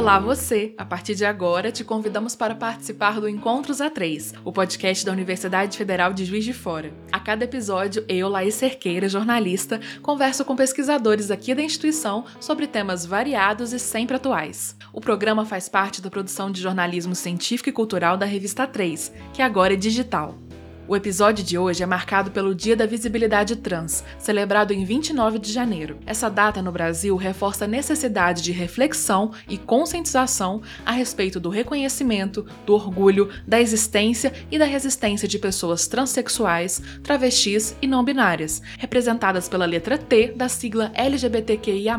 Olá você! A partir de agora, te convidamos para participar do Encontros A3, o podcast da Universidade Federal de Juiz de Fora. A cada episódio, eu, Laís Cerqueira, jornalista, converso com pesquisadores aqui da instituição sobre temas variados e sempre atuais. O programa faz parte da produção de jornalismo científico e cultural da revista 3, que agora é digital. O episódio de hoje é marcado pelo Dia da Visibilidade Trans, celebrado em 29 de janeiro. Essa data no Brasil reforça a necessidade de reflexão e conscientização a respeito do reconhecimento, do orgulho, da existência e da resistência de pessoas transexuais, travestis e não binárias, representadas pela letra T da sigla LGBTQIA.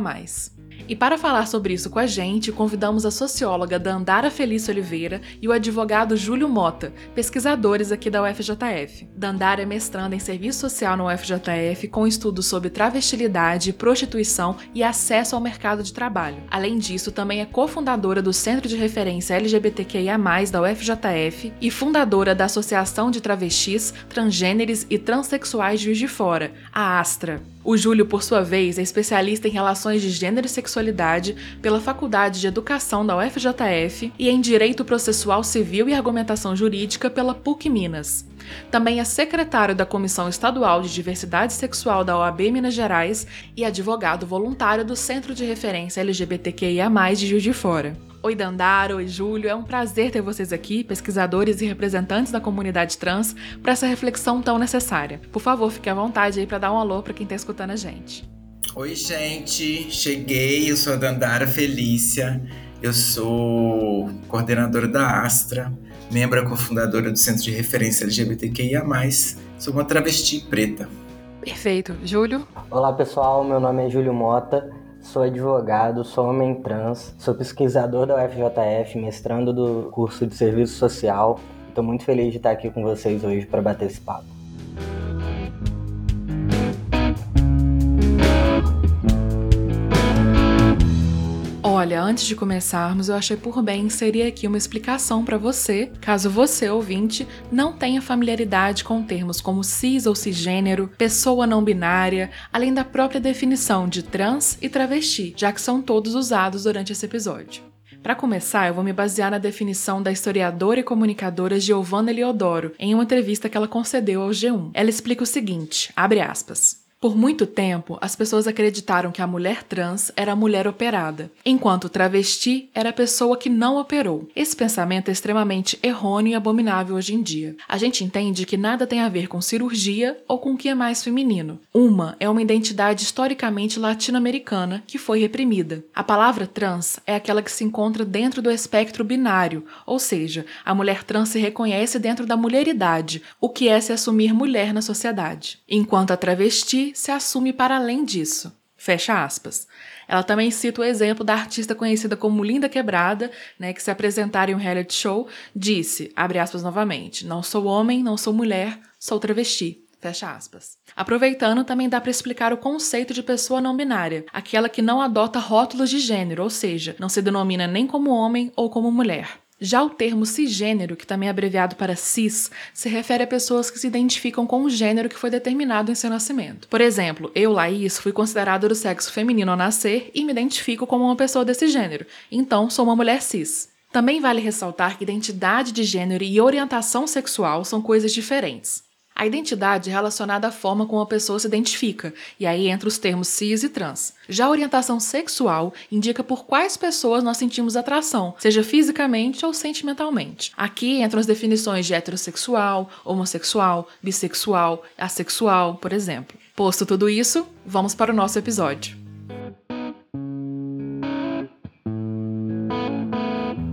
E para falar sobre isso com a gente, convidamos a socióloga Dandara Felício Oliveira e o advogado Júlio Mota, pesquisadores aqui da UFJF. Dandara é mestranda em Serviço Social na UFJF com estudos sobre travestilidade, prostituição e acesso ao mercado de trabalho. Além disso, também é cofundadora do Centro de Referência LGBTQIA+, da UFJF e fundadora da Associação de Travestis, Transgêneres e Transsexuais Juiz de Fora, a ASTRA. O Júlio, por sua vez, é especialista em relações de gênero e sexualidade pela Faculdade de Educação da UFJF e em Direito Processual Civil e Argumentação Jurídica pela PUC Minas. Também é secretário da Comissão Estadual de Diversidade Sexual da OAB Minas Gerais e advogado voluntário do Centro de Referência LGBTQIA+, de Juiz de Fora. Oi Dandara, oi Júlio, é um prazer ter vocês aqui, pesquisadores e representantes da comunidade trans, para essa reflexão tão necessária. Por favor, fique à vontade aí para dar um alô para quem está escutando a gente. Oi gente, cheguei, eu sou a Dandara Felícia, eu sou coordenadora da Astra, membro cofundadora do Centro de Referência LGBTQIA+, sou uma travesti preta. Perfeito. Júlio? Olá pessoal, meu nome é Júlio Mota, Sou advogado, sou homem trans, sou pesquisador da UFJF, mestrando do curso de Serviço Social. Estou muito feliz de estar aqui com vocês hoje para bater esse papo. Olha, antes de começarmos, eu achei por bem inserir aqui uma explicação para você, caso você, ouvinte, não tenha familiaridade com termos como cis ou cisgênero, pessoa não binária, além da própria definição de trans e travesti, já que são todos usados durante esse episódio. Para começar, eu vou me basear na definição da historiadora e comunicadora Giovanna Eliodoro em uma entrevista que ela concedeu ao G1. Ela explica o seguinte, abre aspas: por muito tempo, as pessoas acreditaram que a mulher trans era a mulher operada, enquanto travesti era a pessoa que não operou. Esse pensamento é extremamente errôneo e abominável hoje em dia. A gente entende que nada tem a ver com cirurgia ou com o que é mais feminino. Uma é uma identidade historicamente latino-americana que foi reprimida. A palavra trans é aquela que se encontra dentro do espectro binário, ou seja, a mulher trans se reconhece dentro da mulheridade, o que é se assumir mulher na sociedade. Enquanto a travesti se assume para além disso. Fecha aspas. Ela também cita o exemplo da artista conhecida como Linda Quebrada, né, que se apresentara em um reality show, disse, abre aspas novamente, não sou homem, não sou mulher, sou travesti. Fecha aspas. Aproveitando, também dá para explicar o conceito de pessoa não binária, aquela que não adota rótulos de gênero, ou seja, não se denomina nem como homem ou como mulher. Já o termo cisgênero, que também é abreviado para cis, se refere a pessoas que se identificam com o gênero que foi determinado em seu nascimento. Por exemplo, eu, Laís, fui considerada do sexo feminino ao nascer e me identifico como uma pessoa desse gênero, então sou uma mulher cis. Também vale ressaltar que identidade de gênero e orientação sexual são coisas diferentes. A identidade é relacionada à forma como a pessoa se identifica, e aí entra os termos cis e trans. Já a orientação sexual indica por quais pessoas nós sentimos atração, seja fisicamente ou sentimentalmente. Aqui entram as definições de heterossexual, homossexual, bissexual, assexual, por exemplo. Posto tudo isso, vamos para o nosso episódio.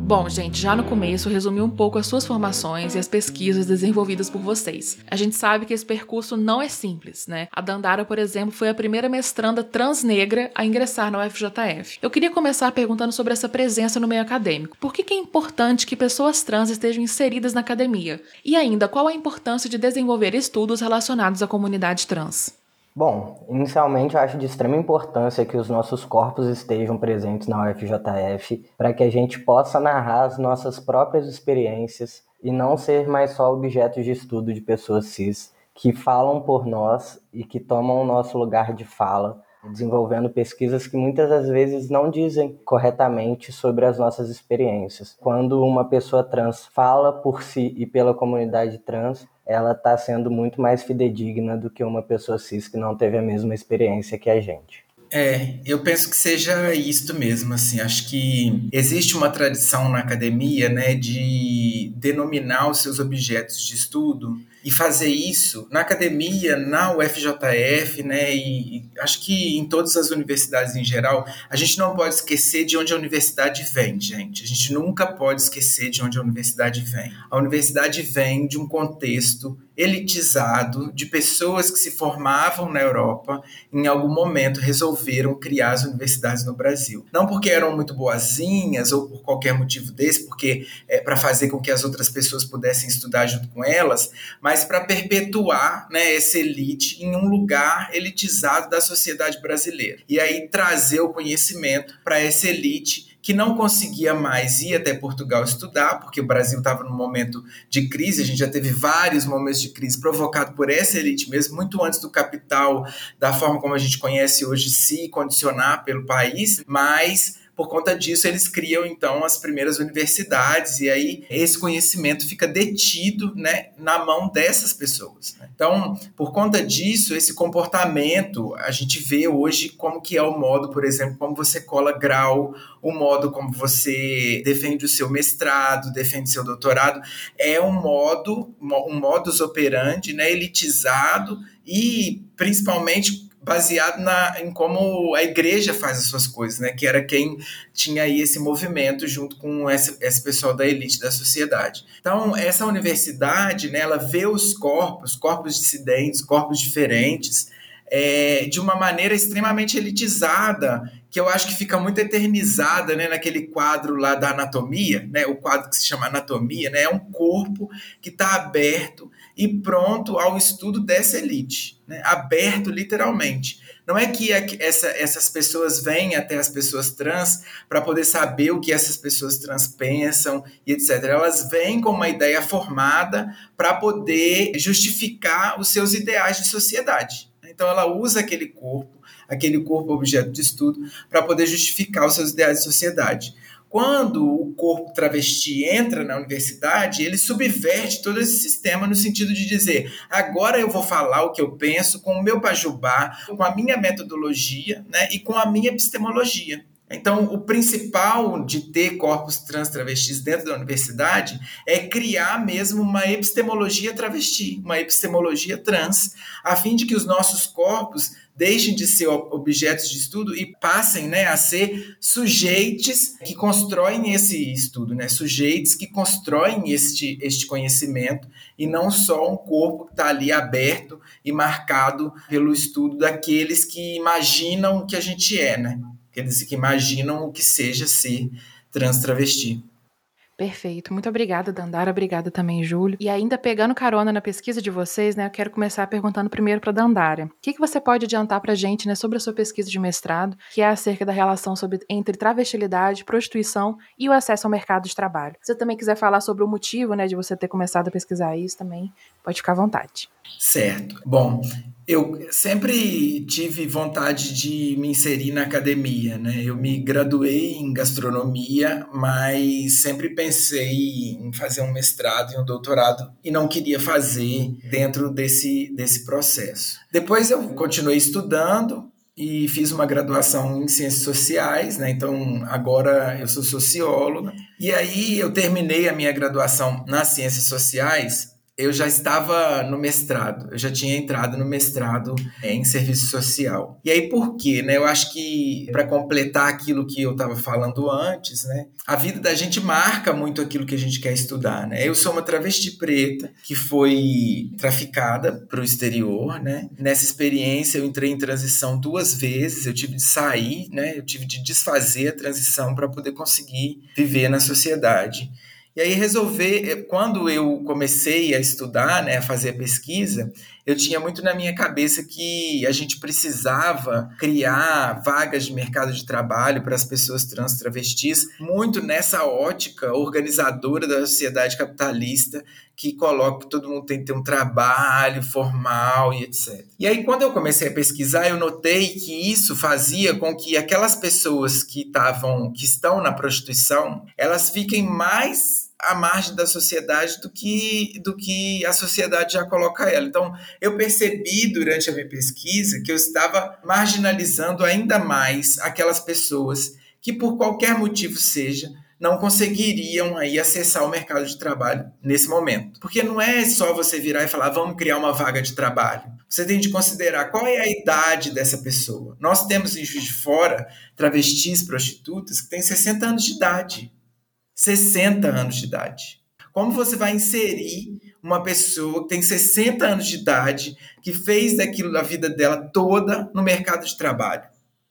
Bom, gente, já no começo resumi um pouco as suas formações e as pesquisas desenvolvidas por vocês. A gente sabe que esse percurso não é simples, né? A Dandara, por exemplo, foi a primeira mestranda transnegra a ingressar na UFJF. Eu queria começar perguntando sobre essa presença no meio acadêmico. Por que, que é importante que pessoas trans estejam inseridas na academia? E ainda, qual a importância de desenvolver estudos relacionados à comunidade trans? Bom, inicialmente eu acho de extrema importância que os nossos corpos estejam presentes na UFJF para que a gente possa narrar as nossas próprias experiências e não ser mais só objeto de estudo de pessoas cis que falam por nós e que tomam o nosso lugar de fala desenvolvendo pesquisas que muitas das vezes não dizem corretamente sobre as nossas experiências. Quando uma pessoa trans fala por si e pela comunidade trans, ela está sendo muito mais fidedigna do que uma pessoa cis que não teve a mesma experiência que a gente. É, eu penso que seja isto mesmo, assim, acho que existe uma tradição na academia, né, de denominar os seus objetos de estudo e fazer isso na academia, na UFJF, né, e, e, acho que em todas as universidades em geral, a gente não pode esquecer de onde a universidade vem, gente. A gente nunca pode esquecer de onde a universidade vem. A universidade vem de um contexto elitizado de pessoas que se formavam na Europa, em algum momento resolveram criar as universidades no Brasil. Não porque eram muito boazinhas ou por qualquer motivo desse, porque é para fazer com que as outras pessoas pudessem estudar junto com elas, mas para perpetuar né, essa elite em um lugar elitizado da sociedade brasileira. E aí trazer o conhecimento para essa elite que não conseguia mais ir até Portugal estudar, porque o Brasil estava num momento de crise, a gente já teve vários momentos de crise provocado por essa elite mesmo, muito antes do capital, da forma como a gente conhece hoje, se condicionar pelo país, mas por conta disso, eles criam então as primeiras universidades e aí esse conhecimento fica detido né, na mão dessas pessoas. Né? Então, por conta disso, esse comportamento a gente vê hoje como que é o modo, por exemplo, como você cola grau, o modo como você defende o seu mestrado, defende seu doutorado, é um modo, um modus operandi, né, elitizado e principalmente baseado na, em como a igreja faz as suas coisas, né? Que era quem tinha aí esse movimento junto com esse, esse pessoal da elite da sociedade. Então, essa universidade, né, ela vê os corpos, corpos dissidentes, corpos diferentes, é, de uma maneira extremamente elitizada, que eu acho que fica muito eternizada né, naquele quadro lá da anatomia, né, o quadro que se chama anatomia, né, é um corpo que está aberto e pronto ao estudo dessa elite, né? aberto literalmente. Não é que essa, essas pessoas vêm até as pessoas trans para poder saber o que essas pessoas trans pensam e etc. Elas vêm com uma ideia formada para poder justificar os seus ideais de sociedade. Então ela usa aquele corpo, aquele corpo objeto de estudo, para poder justificar os seus ideais de sociedade. Quando o corpo travesti entra na universidade, ele subverte todo esse sistema no sentido de dizer: agora eu vou falar o que eu penso com o meu pajubá, com a minha metodologia né, e com a minha epistemologia. Então, o principal de ter corpos trans travestis dentro da universidade é criar mesmo uma epistemologia travesti, uma epistemologia trans, a fim de que os nossos corpos deixem de ser objetos de estudo e passem né, a ser sujeitos que constroem esse estudo, né? sujeitos que constroem este, este conhecimento e não só um corpo que está ali aberto e marcado pelo estudo daqueles que imaginam o que a gente é, né? aqueles que imaginam o que seja ser trans travesti. Perfeito. Muito obrigada, Dandara. Obrigada também, Júlio. E ainda pegando carona na pesquisa de vocês, né, eu quero começar perguntando primeiro para Dandara. O que, que você pode adiantar para a gente né, sobre a sua pesquisa de mestrado, que é acerca da relação sobre, entre travestilidade, prostituição e o acesso ao mercado de trabalho? Se você também quiser falar sobre o motivo né, de você ter começado a pesquisar isso também, pode ficar à vontade. Certo. Bom, eu sempre tive vontade de me inserir na academia, né? Eu me graduei em gastronomia, mas sempre pensei em fazer um mestrado e um doutorado e não queria fazer dentro desse, desse processo. Depois eu continuei estudando e fiz uma graduação em ciências sociais, né? Então agora eu sou sociólogo. E aí eu terminei a minha graduação nas ciências sociais eu já estava no mestrado, eu já tinha entrado no mestrado em serviço social. E aí por quê? Né? Eu acho que para completar aquilo que eu estava falando antes, né? A vida da gente marca muito aquilo que a gente quer estudar, né? Eu sou uma travesti preta que foi traficada para o exterior, né? Nessa experiência eu entrei em transição duas vezes, eu tive de sair, né? Eu tive de desfazer a transição para poder conseguir viver na sociedade. E aí resolver, eh, quando eu comecei a estudar, né, a fazer a pesquisa, eu tinha muito na minha cabeça que a gente precisava criar vagas de mercado de trabalho para as pessoas trans travestis, muito nessa ótica organizadora da sociedade capitalista que coloca que todo mundo tem que ter um trabalho formal e etc. E aí, quando eu comecei a pesquisar, eu notei que isso fazia com que aquelas pessoas que estavam, que estão na prostituição, elas fiquem mais à margem da sociedade do que, do que a sociedade já coloca ela. Então, eu percebi durante a minha pesquisa que eu estava marginalizando ainda mais aquelas pessoas que, por qualquer motivo seja, não conseguiriam aí acessar o mercado de trabalho nesse momento. Porque não é só você virar e falar, vamos criar uma vaga de trabalho. Você tem de considerar qual é a idade dessa pessoa. Nós temos em Juiz de Fora travestis, prostitutas que têm 60 anos de idade. 60 anos de idade. Como você vai inserir uma pessoa que tem 60 anos de idade, que fez daquilo da vida dela toda no mercado de trabalho?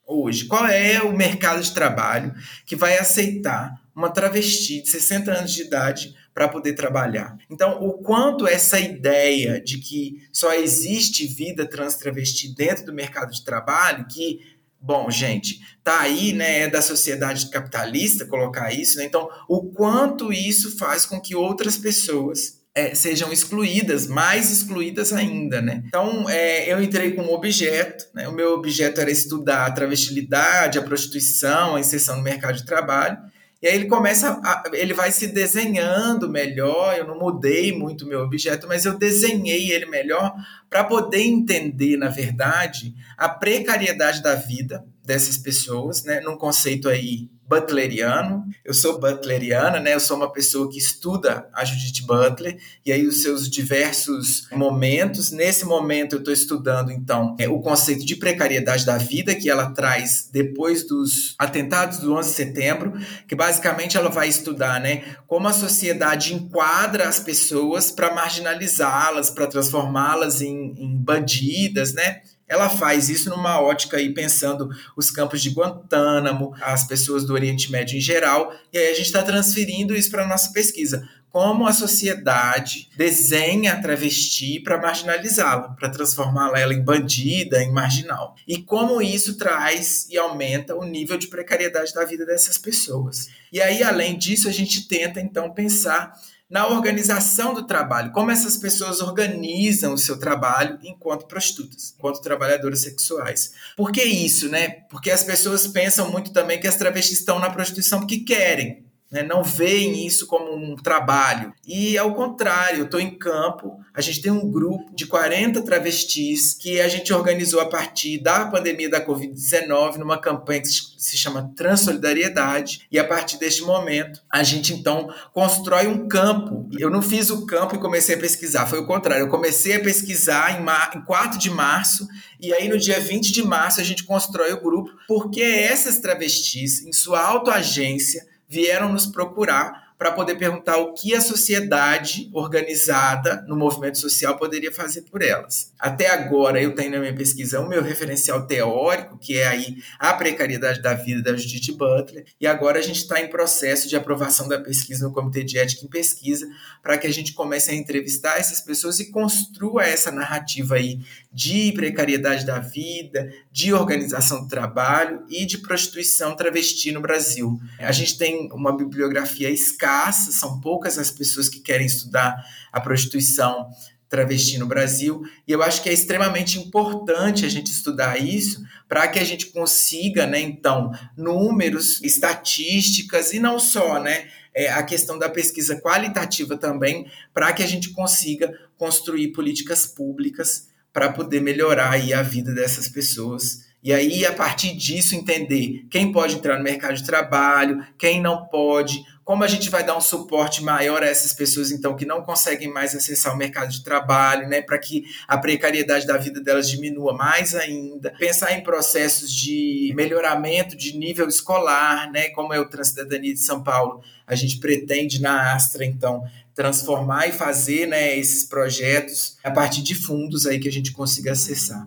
Hoje, qual é o mercado de trabalho que vai aceitar uma travesti de 60 anos de idade para poder trabalhar. Então, o quanto essa ideia de que só existe vida trans travesti dentro do mercado de trabalho, que, bom, gente, tá aí, né, é da sociedade capitalista colocar isso, né? Então, o quanto isso faz com que outras pessoas é, sejam excluídas, mais excluídas ainda, né? Então, é, eu entrei com um objeto, né? O meu objeto era estudar a travestilidade, a prostituição, a inserção no mercado de trabalho, e aí ele começa, a, ele vai se desenhando melhor. Eu não mudei muito meu objeto, mas eu desenhei ele melhor para poder entender, na verdade, a precariedade da vida dessas pessoas, né, num conceito aí butleriano. Eu sou butleriana, né? Eu sou uma pessoa que estuda a Judith Butler e aí os seus diversos momentos. Nesse momento eu estou estudando então é, o conceito de precariedade da vida que ela traz depois dos atentados do 11 de setembro, que basicamente ela vai estudar, né, como a sociedade enquadra as pessoas para marginalizá-las, para transformá-las em, em bandidas, né? Ela faz isso numa ótica aí pensando os campos de Guantánamo, as pessoas do Oriente Médio em geral, e aí a gente está transferindo isso para a nossa pesquisa. Como a sociedade desenha a travesti para marginalizá-la, para transformá-la em bandida, em marginal. E como isso traz e aumenta o nível de precariedade da vida dessas pessoas. E aí, além disso, a gente tenta então pensar na organização do trabalho, como essas pessoas organizam o seu trabalho enquanto prostitutas, enquanto trabalhadoras sexuais. Por que isso, né? Porque as pessoas pensam muito também que as travestis estão na prostituição porque querem, né, não veem isso como um trabalho. E ao contrário, eu estou em campo, a gente tem um grupo de 40 travestis que a gente organizou a partir da pandemia da Covid-19 numa campanha que se chama Transsolidariedade. E a partir deste momento, a gente então constrói um campo. Eu não fiz o campo e comecei a pesquisar, foi o contrário. Eu comecei a pesquisar em, mar... em 4 de março, e aí no dia 20 de março a gente constrói o grupo, porque essas travestis, em sua autoagência, vieram nos procurar para poder perguntar o que a sociedade organizada no movimento social poderia fazer por elas. Até agora eu tenho na minha pesquisa o meu referencial teórico, que é aí a precariedade da vida da Judith Butler, e agora a gente está em processo de aprovação da pesquisa no Comitê de Ética em Pesquisa, para que a gente comece a entrevistar essas pessoas e construa essa narrativa aí de precariedade da vida, de organização do trabalho e de prostituição travesti no Brasil. A gente tem uma bibliografia escassa, são poucas as pessoas que querem estudar a prostituição travesti no Brasil, e eu acho que é extremamente importante a gente estudar isso para que a gente consiga, né, então, números, estatísticas e não só, né, é, a questão da pesquisa qualitativa também, para que a gente consiga construir políticas públicas para poder melhorar aí a vida dessas pessoas. E aí, a partir disso, entender quem pode entrar no mercado de trabalho, quem não pode, como a gente vai dar um suporte maior a essas pessoas, então, que não conseguem mais acessar o mercado de trabalho, né, para que a precariedade da vida delas diminua mais ainda. Pensar em processos de melhoramento de nível escolar, né, como é o Transcidadania de São Paulo. A gente pretende na Astra, então, transformar e fazer né, esses projetos a partir de fundos aí que a gente consiga acessar.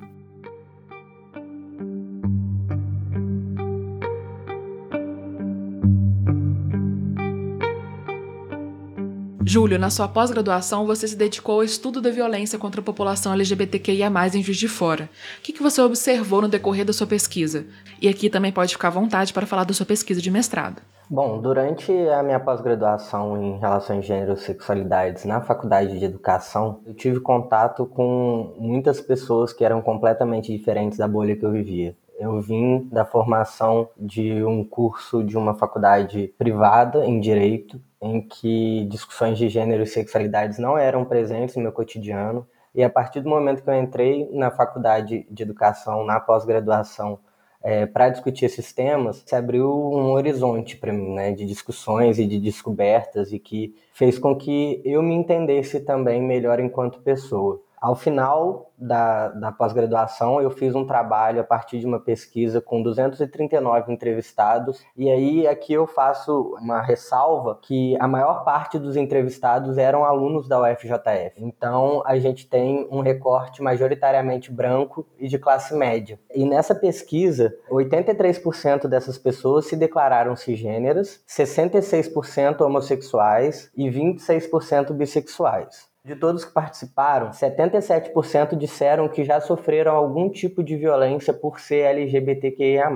Júlio, na sua pós-graduação, você se dedicou ao estudo da violência contra a população LGBTQIA+, em Juiz de Fora. O que você observou no decorrer da sua pesquisa? E aqui também pode ficar à vontade para falar da sua pesquisa de mestrado. Bom, durante a minha pós-graduação em Relações de Gênero e Sexualidades na Faculdade de Educação, eu tive contato com muitas pessoas que eram completamente diferentes da bolha que eu vivia. Eu vim da formação de um curso de uma faculdade privada em Direito, em que discussões de gênero e sexualidades não eram presentes no meu cotidiano. E a partir do momento que eu entrei na faculdade de educação, na pós-graduação, é, para discutir esses temas, se abriu um horizonte para mim, né, de discussões e de descobertas, e que fez com que eu me entendesse também melhor enquanto pessoa. Ao final da, da pós-graduação, eu fiz um trabalho a partir de uma pesquisa com 239 entrevistados, e aí aqui eu faço uma ressalva que a maior parte dos entrevistados eram alunos da UFJF. Então a gente tem um recorte majoritariamente branco e de classe média. E nessa pesquisa, 83% dessas pessoas se declararam cisgêneras, 66% homossexuais e 26% bissexuais. De todos que participaram, 77% disseram que já sofreram algum tipo de violência por ser LGBTQIA.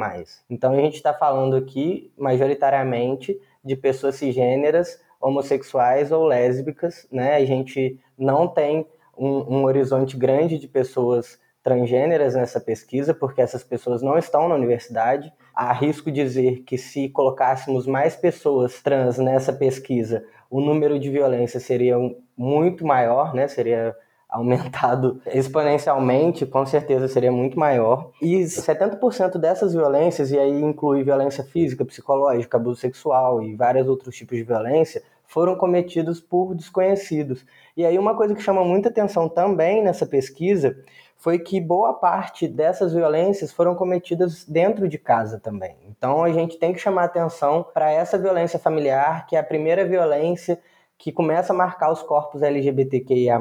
Então a gente está falando aqui, majoritariamente, de pessoas cisgêneras, homossexuais ou lésbicas, né? A gente não tem um, um horizonte grande de pessoas transgêneras nessa pesquisa, porque essas pessoas não estão na universidade. Arrisco dizer que se colocássemos mais pessoas trans nessa pesquisa, o número de violência seria muito maior, né? Seria aumentado exponencialmente, com certeza seria muito maior. E 70% dessas violências, e aí inclui violência física, psicológica, abuso sexual e vários outros tipos de violência, foram cometidos por desconhecidos. E aí uma coisa que chama muita atenção também nessa pesquisa foi que boa parte dessas violências foram cometidas dentro de casa também. Então a gente tem que chamar atenção para essa violência familiar, que é a primeira violência que começa a marcar os corpos LGBTQIA+.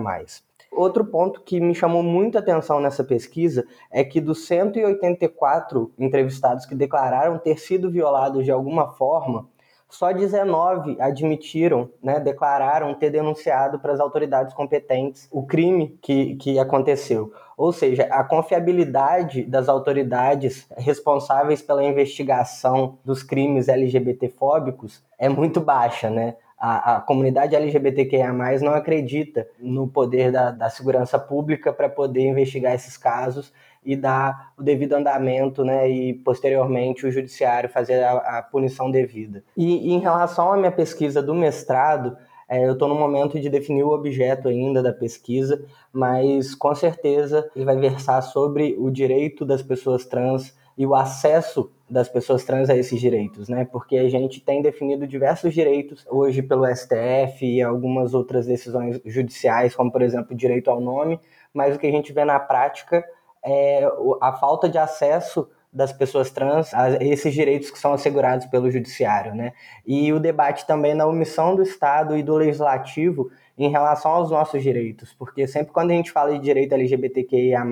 Outro ponto que me chamou muito atenção nessa pesquisa é que dos 184 entrevistados que declararam ter sido violados de alguma forma, só 19 admitiram, né, declararam ter denunciado para as autoridades competentes o crime que, que aconteceu. Ou seja, a confiabilidade das autoridades responsáveis pela investigação dos crimes LGBTfóbicos é muito baixa, né? A, a comunidade LGBTQIA+, não acredita no poder da, da segurança pública para poder investigar esses casos e dar o devido andamento, né, e posteriormente o judiciário fazer a, a punição devida. E, e, em relação à minha pesquisa do mestrado, é, eu estou no momento de definir o objeto ainda da pesquisa, mas com certeza ele vai versar sobre o direito das pessoas trans e o acesso das pessoas trans a esses direitos, né? Porque a gente tem definido diversos direitos hoje pelo STF e algumas outras decisões judiciais, como por exemplo o direito ao nome, mas o que a gente vê na prática é a falta de acesso das pessoas trans a esses direitos que são assegurados pelo judiciário, né? E o debate também na omissão do Estado e do legislativo em relação aos nossos direitos, porque sempre quando a gente fala de direito LGBTQIA+,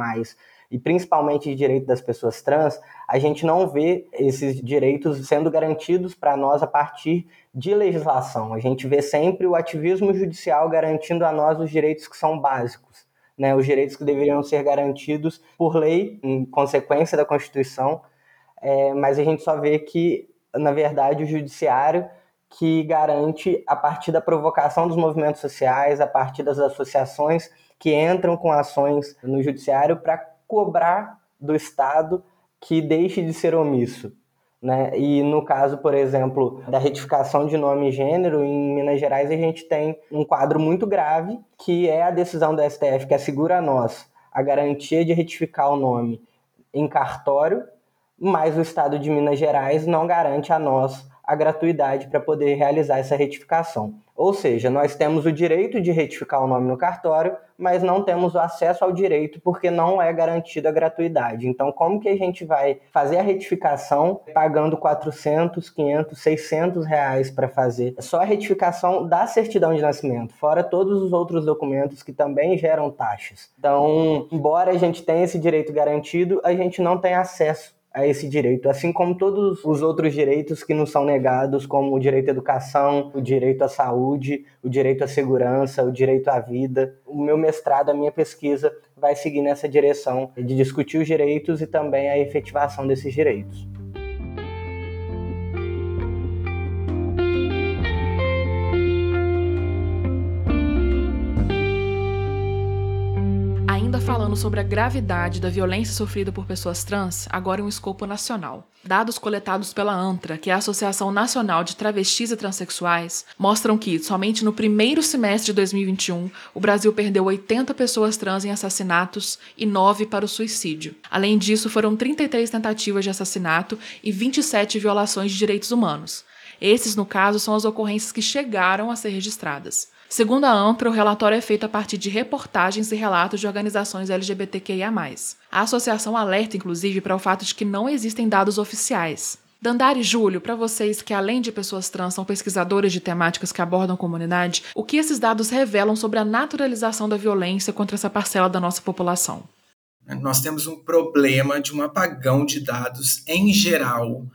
e principalmente de direito das pessoas trans, a gente não vê esses direitos sendo garantidos para nós a partir de legislação. A gente vê sempre o ativismo judicial garantindo a nós os direitos que são básicos, né? os direitos que deveriam ser garantidos por lei, em consequência da Constituição, é, mas a gente só vê que, na verdade, o judiciário que garante a partir da provocação dos movimentos sociais, a partir das associações que entram com ações no judiciário para cobrar do Estado que deixe de ser omisso. Né? E no caso, por exemplo, da retificação de nome e gênero, em Minas Gerais a gente tem um quadro muito grave, que é a decisão do STF que assegura a nós a garantia de retificar o nome em cartório, mas o Estado de Minas Gerais não garante a nós a gratuidade para poder realizar essa retificação. Ou seja, nós temos o direito de retificar o nome no cartório, mas não temos o acesso ao direito porque não é garantida a gratuidade. Então, como que a gente vai fazer a retificação pagando 400, 500, 600 reais para fazer só a retificação da certidão de nascimento, fora todos os outros documentos que também geram taxas. Então, embora a gente tenha esse direito garantido, a gente não tem acesso a esse direito, assim como todos os outros direitos que nos são negados, como o direito à educação, o direito à saúde, o direito à segurança, o direito à vida. O meu mestrado, a minha pesquisa vai seguir nessa direção de discutir os direitos e também a efetivação desses direitos. Falando sobre a gravidade da violência sofrida por pessoas trans, agora em um escopo nacional. Dados coletados pela ANTRA, que é a Associação Nacional de Travestis e Transsexuais, mostram que, somente no primeiro semestre de 2021, o Brasil perdeu 80 pessoas trans em assassinatos e 9 para o suicídio. Além disso, foram 33 tentativas de assassinato e 27 violações de direitos humanos. Esses, no caso, são as ocorrências que chegaram a ser registradas. Segundo a ANTRA, o relatório é feito a partir de reportagens e relatos de organizações LGBTQIA. A associação alerta, inclusive, para o fato de que não existem dados oficiais. Dandara e Júlio, para vocês que, além de pessoas trans, são pesquisadores de temáticas que abordam a comunidade, o que esses dados revelam sobre a naturalização da violência contra essa parcela da nossa população? Nós temos um problema de um apagão de dados em geral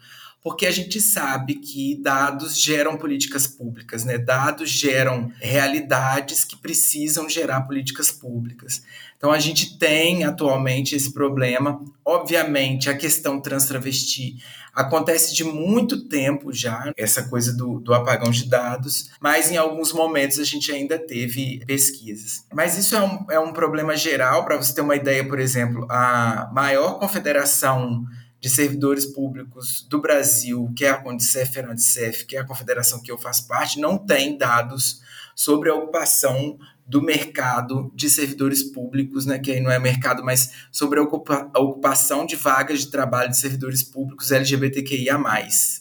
porque a gente sabe que dados geram políticas públicas, né? Dados geram realidades que precisam gerar políticas públicas. Então a gente tem atualmente esse problema. Obviamente, a questão trans-travesti acontece de muito tempo já, essa coisa do, do apagão de dados, mas em alguns momentos a gente ainda teve pesquisas. Mas isso é um, é um problema geral, para você ter uma ideia, por exemplo, a maior confederação de servidores públicos do Brasil, que é a Condicef e que é a confederação que eu faço parte, não tem dados sobre a ocupação do mercado de servidores públicos, né, que aí não é mercado, mas sobre a, ocupa a ocupação de vagas de trabalho de servidores públicos LGBTQIA+.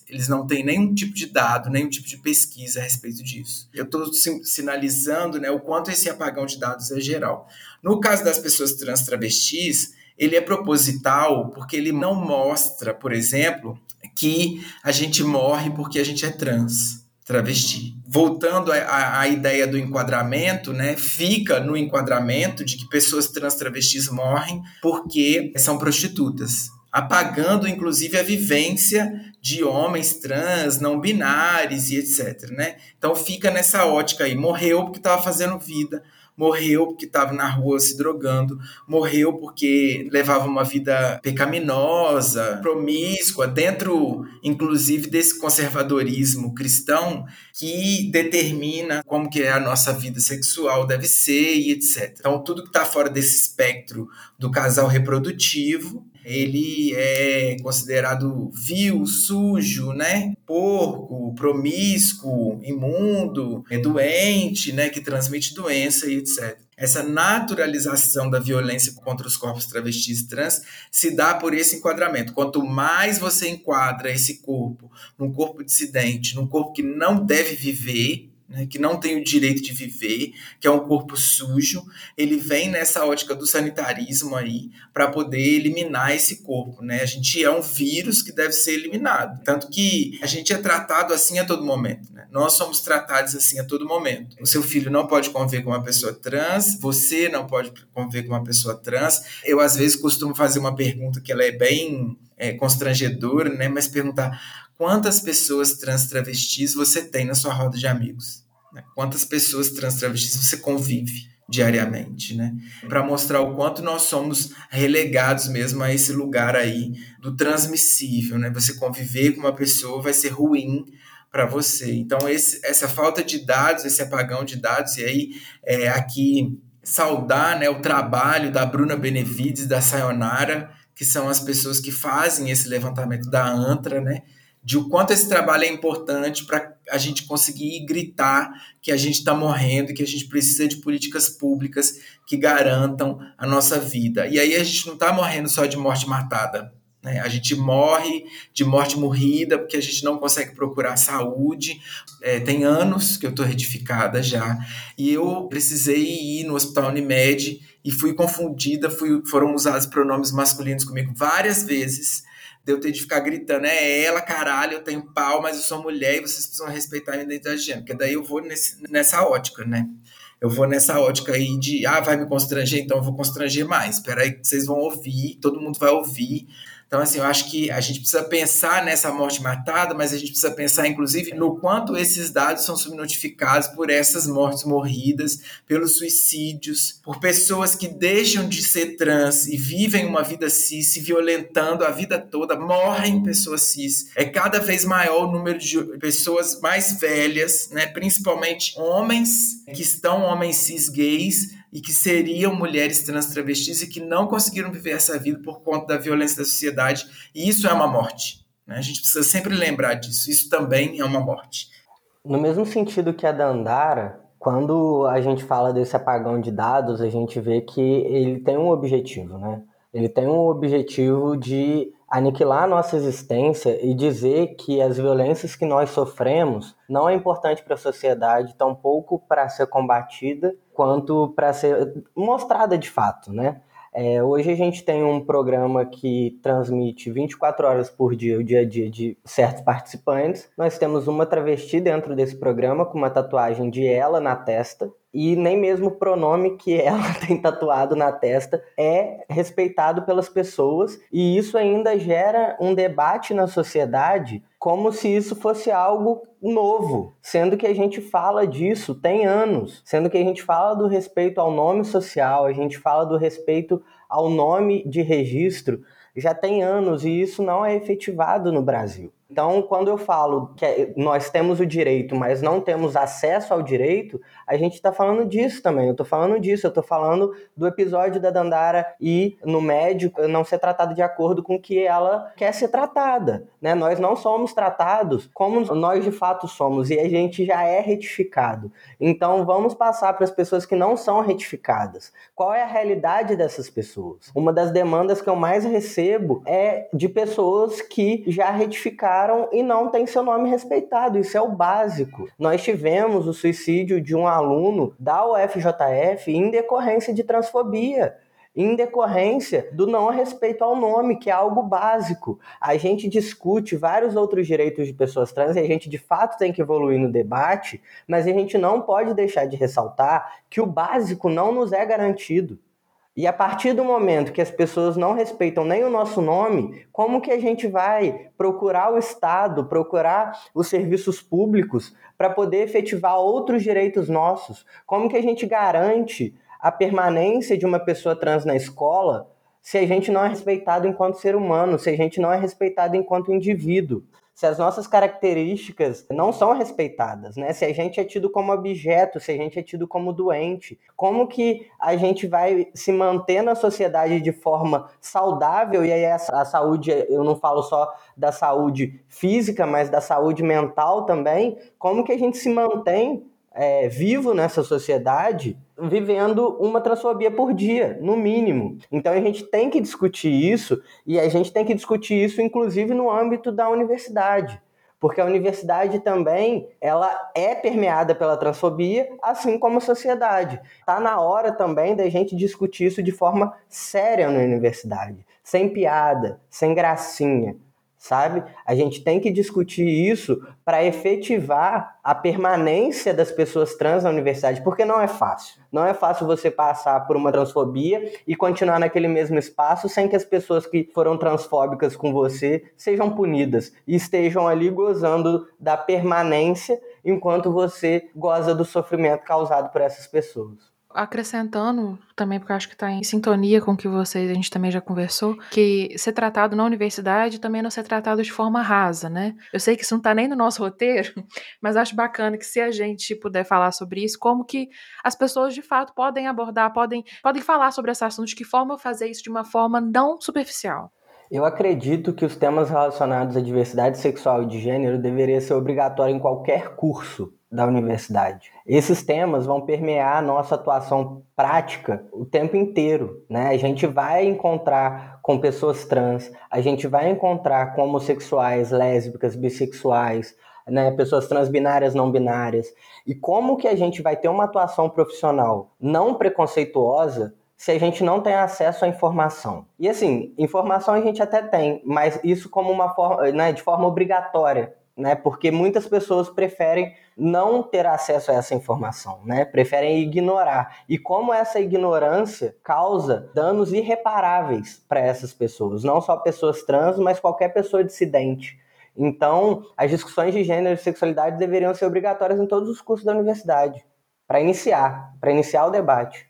Eles não têm nenhum tipo de dado, nenhum tipo de pesquisa a respeito disso. Eu estou sinalizando né, o quanto esse apagão de dados é geral. No caso das pessoas trans travestis, ele é proposital porque ele não mostra, por exemplo, que a gente morre porque a gente é trans, travesti. Voltando à ideia do enquadramento, né, fica no enquadramento de que pessoas trans travestis morrem porque são prostitutas, apagando inclusive a vivência de homens trans, não binários e etc. Né? Então fica nessa ótica aí, morreu porque estava fazendo vida, morreu porque estava na rua se drogando, morreu porque levava uma vida pecaminosa, promíscua, dentro, inclusive, desse conservadorismo cristão que determina como que é a nossa vida sexual deve ser e etc. Então, tudo que está fora desse espectro do casal reprodutivo ele é considerado vil, sujo, né? Porco, promíscuo, imundo, é doente, né? Que transmite doença e etc. Essa naturalização da violência contra os corpos travestis e trans se dá por esse enquadramento. Quanto mais você enquadra esse corpo num corpo dissidente, num corpo que não deve viver, né, que não tem o direito de viver, que é um corpo sujo, ele vem nessa ótica do sanitarismo aí para poder eliminar esse corpo, né? A gente é um vírus que deve ser eliminado, tanto que a gente é tratado assim a todo momento, né? Nós somos tratados assim a todo momento. O seu filho não pode conviver com uma pessoa trans, você não pode conviver com uma pessoa trans. Eu às vezes costumo fazer uma pergunta que ela é bem é, constrangedora, né? Mas perguntar quantas pessoas trans travestis você tem na sua roda de amigos? Né? Quantas pessoas trans travestis você convive diariamente, né? Para mostrar o quanto nós somos relegados mesmo a esse lugar aí do transmissível, né? Você conviver com uma pessoa vai ser ruim para você. Então esse, essa falta de dados, esse apagão de dados e aí é, aqui saudar, né, o trabalho da Bruna Benevides, da Sayonara, que são as pessoas que fazem esse levantamento da ANTRA, né? de o quanto esse trabalho é importante para a gente conseguir gritar que a gente está morrendo que a gente precisa de políticas públicas que garantam a nossa vida. E aí a gente não está morrendo só de morte matada. Né? A gente morre de morte morrida porque a gente não consegue procurar saúde. É, tem anos que eu estou retificada já. E eu precisei ir no Hospital Unimed e fui confundida, fui, foram usados pronomes masculinos comigo várias vezes de eu ter de ficar gritando, é ela, caralho, eu tenho pau, mas eu sou mulher e vocês precisam respeitar a minha identidade de gênero. Porque daí eu vou nesse, nessa ótica, né? Eu vou nessa ótica aí de, ah, vai me constranger, então eu vou constranger mais. Espera aí, vocês vão ouvir, todo mundo vai ouvir. Então, assim, eu acho que a gente precisa pensar nessa morte matada, mas a gente precisa pensar, inclusive, no quanto esses dados são subnotificados por essas mortes morridas, pelos suicídios, por pessoas que deixam de ser trans e vivem uma vida cis, se violentando a vida toda, morrem pessoas cis. É cada vez maior o número de pessoas mais velhas, né, principalmente homens que estão homens cis gays e que seriam mulheres trans travestis e que não conseguiram viver essa vida por conta da violência da sociedade. E isso é uma morte. Né? A gente precisa sempre lembrar disso. Isso também é uma morte. No mesmo sentido que a Dandara, quando a gente fala desse apagão de dados, a gente vê que ele tem um objetivo, né? Ele tem um objetivo de aniquilar a nossa existência e dizer que as violências que nós sofremos não é importante para a sociedade, tampouco para ser combatida, quanto para ser mostrada de fato, né? É, hoje a gente tem um programa que transmite 24 horas por dia o dia a dia de certos participantes. Nós temos uma travesti dentro desse programa com uma tatuagem de ela na testa e nem mesmo o pronome que ela tem tatuado na testa é respeitado pelas pessoas, e isso ainda gera um debate na sociedade como se isso fosse algo novo, sendo que a gente fala disso tem anos, sendo que a gente fala do respeito ao nome social, a gente fala do respeito ao nome de registro já tem anos e isso não é efetivado no Brasil. Então, quando eu falo que nós temos o direito, mas não temos acesso ao direito, a gente está falando disso também. Eu estou falando disso, eu estou falando do episódio da Dandara e no médico não ser tratado de acordo com o que ela quer ser tratada. Né? Nós não somos tratados como nós de fato somos e a gente já é retificado. Então, vamos passar para as pessoas que não são retificadas. Qual é a realidade dessas pessoas? Uma das demandas que eu mais recebo é de pessoas que já retificaram e não tem seu nome respeitado. Isso é o básico. Nós tivemos o suicídio de um aluno da UFJF em decorrência de transfobia em decorrência do não respeito ao nome, que é algo básico. A gente discute vários outros direitos de pessoas trans e a gente de fato tem que evoluir no debate, mas a gente não pode deixar de ressaltar que o básico não nos é garantido. E a partir do momento que as pessoas não respeitam nem o nosso nome, como que a gente vai procurar o Estado, procurar os serviços públicos para poder efetivar outros direitos nossos? Como que a gente garante a permanência de uma pessoa trans na escola se a gente não é respeitado enquanto ser humano, se a gente não é respeitado enquanto indivíduo? Se as nossas características não são respeitadas, né? Se a gente é tido como objeto, se a gente é tido como doente, como que a gente vai se manter na sociedade de forma saudável? E aí a, saúde, eu não falo só da saúde física, mas da saúde mental também. Como que a gente se mantém é, vivo nessa sociedade vivendo uma transfobia por dia, no mínimo. Então a gente tem que discutir isso e a gente tem que discutir isso inclusive no âmbito da universidade. Porque a universidade também, ela é permeada pela transfobia, assim como a sociedade. Está na hora também da gente discutir isso de forma séria na universidade, sem piada, sem gracinha, sabe? A gente tem que discutir isso para efetivar a permanência das pessoas trans na universidade, porque não é fácil. Não é fácil você passar por uma transfobia e continuar naquele mesmo espaço sem que as pessoas que foram transfóbicas com você sejam punidas e estejam ali gozando da permanência enquanto você goza do sofrimento causado por essas pessoas acrescentando também, porque eu acho que está em sintonia com o que vocês, a gente também já conversou, que ser tratado na universidade também não ser tratado de forma rasa, né? Eu sei que isso não está nem no nosso roteiro, mas acho bacana que se a gente puder falar sobre isso, como que as pessoas de fato podem abordar, podem, podem falar sobre esse assunto, de que forma fazer isso de uma forma não superficial. Eu acredito que os temas relacionados à diversidade sexual e de gênero deveriam ser obrigatórios em qualquer curso da universidade. Esses temas vão permear a nossa atuação prática o tempo inteiro, né? A gente vai encontrar com pessoas trans, a gente vai encontrar com homossexuais, lésbicas, bissexuais, né, pessoas transbinárias, não binárias. E como que a gente vai ter uma atuação profissional não preconceituosa se a gente não tem acesso à informação? E assim, informação a gente até tem, mas isso como uma forma, né, de forma obrigatória né? Porque muitas pessoas preferem não ter acesso a essa informação, né? Preferem ignorar. E como essa ignorância causa danos irreparáveis para essas pessoas, não só pessoas trans, mas qualquer pessoa dissidente. Então, as discussões de gênero e sexualidade deveriam ser obrigatórias em todos os cursos da universidade, para iniciar, para iniciar o debate.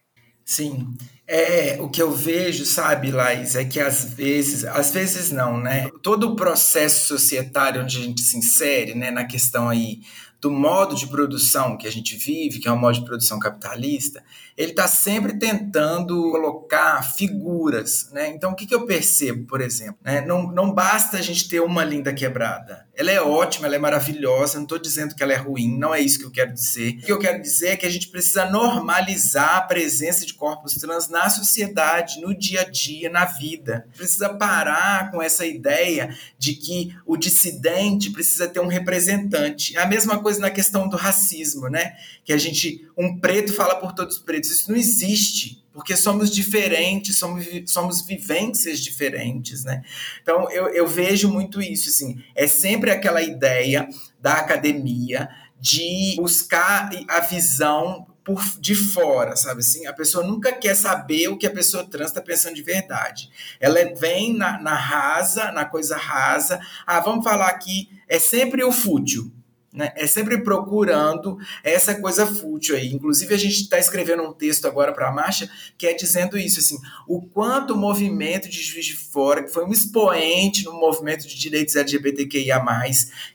Sim. É, o que eu vejo, sabe, Laís, é que às vezes, às vezes não, né? Todo o processo societário onde a gente se insere, né, na questão aí do modo de produção que a gente vive, que é um modo de produção capitalista, ele está sempre tentando colocar figuras. Né? Então, o que, que eu percebo, por exemplo? Né? Não, não basta a gente ter uma linda quebrada. Ela é ótima, ela é maravilhosa, não estou dizendo que ela é ruim, não é isso que eu quero dizer. O que eu quero dizer é que a gente precisa normalizar a presença de corpos trans na sociedade, no dia a dia, na vida. Precisa parar com essa ideia de que o dissidente precisa ter um representante. É a mesma coisa na questão do racismo, né? Que a gente, um preto fala por todos os pretos. Isso não existe porque somos diferentes, somos, somos vivências diferentes, né? Então, eu, eu vejo muito isso, assim, é sempre aquela ideia da academia de buscar a visão por de fora, sabe assim? A pessoa nunca quer saber o que a pessoa trans está pensando de verdade. Ela vem na, na rasa, na coisa rasa. Ah, vamos falar aqui, é sempre o fútil. Né? É sempre procurando essa coisa fútil aí. Inclusive, a gente está escrevendo um texto agora para a marcha que é dizendo isso, assim, o quanto o movimento de Juiz de Fora, que foi um expoente no movimento de direitos LGBTQIA+,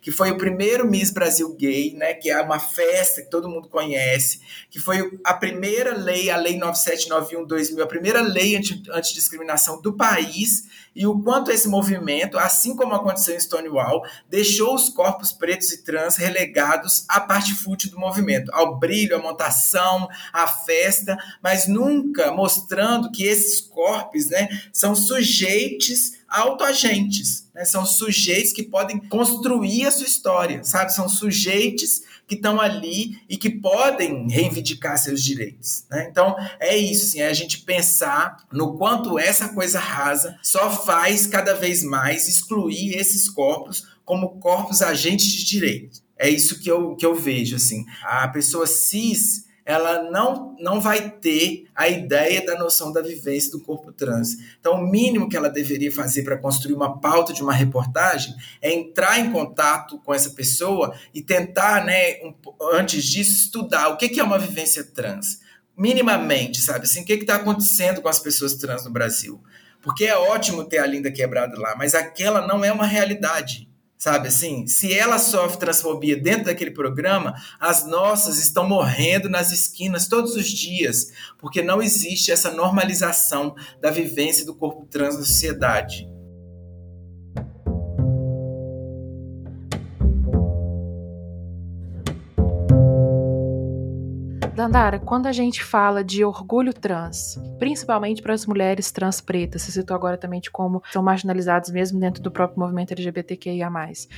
que foi o primeiro Miss Brasil Gay, né, que é uma festa que todo mundo conhece, que foi a primeira lei, a Lei 9791-2000, a primeira lei anti-discriminação do país, e o quanto esse movimento, assim como aconteceu em Stonewall, deixou os corpos pretos e trans relegados à parte fútil do movimento, ao brilho, à montação, à festa, mas nunca mostrando que esses corpos né, são sujeitos autoagentes, né? são sujeitos que podem construir a sua história, sabe? São sujeitos que estão ali e que podem reivindicar seus direitos. Né? Então, é isso, assim, é a gente pensar no quanto essa coisa rasa só faz cada vez mais excluir esses corpos como corpos agentes de direito. É isso que eu, que eu vejo, assim. A pessoa cis ela não, não vai ter a ideia da noção da vivência do corpo trans. Então, o mínimo que ela deveria fazer para construir uma pauta de uma reportagem é entrar em contato com essa pessoa e tentar, né, um, antes disso, estudar o que, que é uma vivência trans. Minimamente, sabe? Assim, o que está acontecendo com as pessoas trans no Brasil? Porque é ótimo ter a Linda quebrada lá, mas aquela não é uma realidade sabe assim? Se ela sofre transfobia dentro daquele programa, as nossas estão morrendo nas esquinas todos os dias, porque não existe essa normalização da vivência do corpo trans na sociedade. Dandara, quando a gente fala de orgulho trans, principalmente para as mulheres trans pretas, se citou agora também de como são marginalizadas mesmo dentro do próprio movimento LGBTQIA+,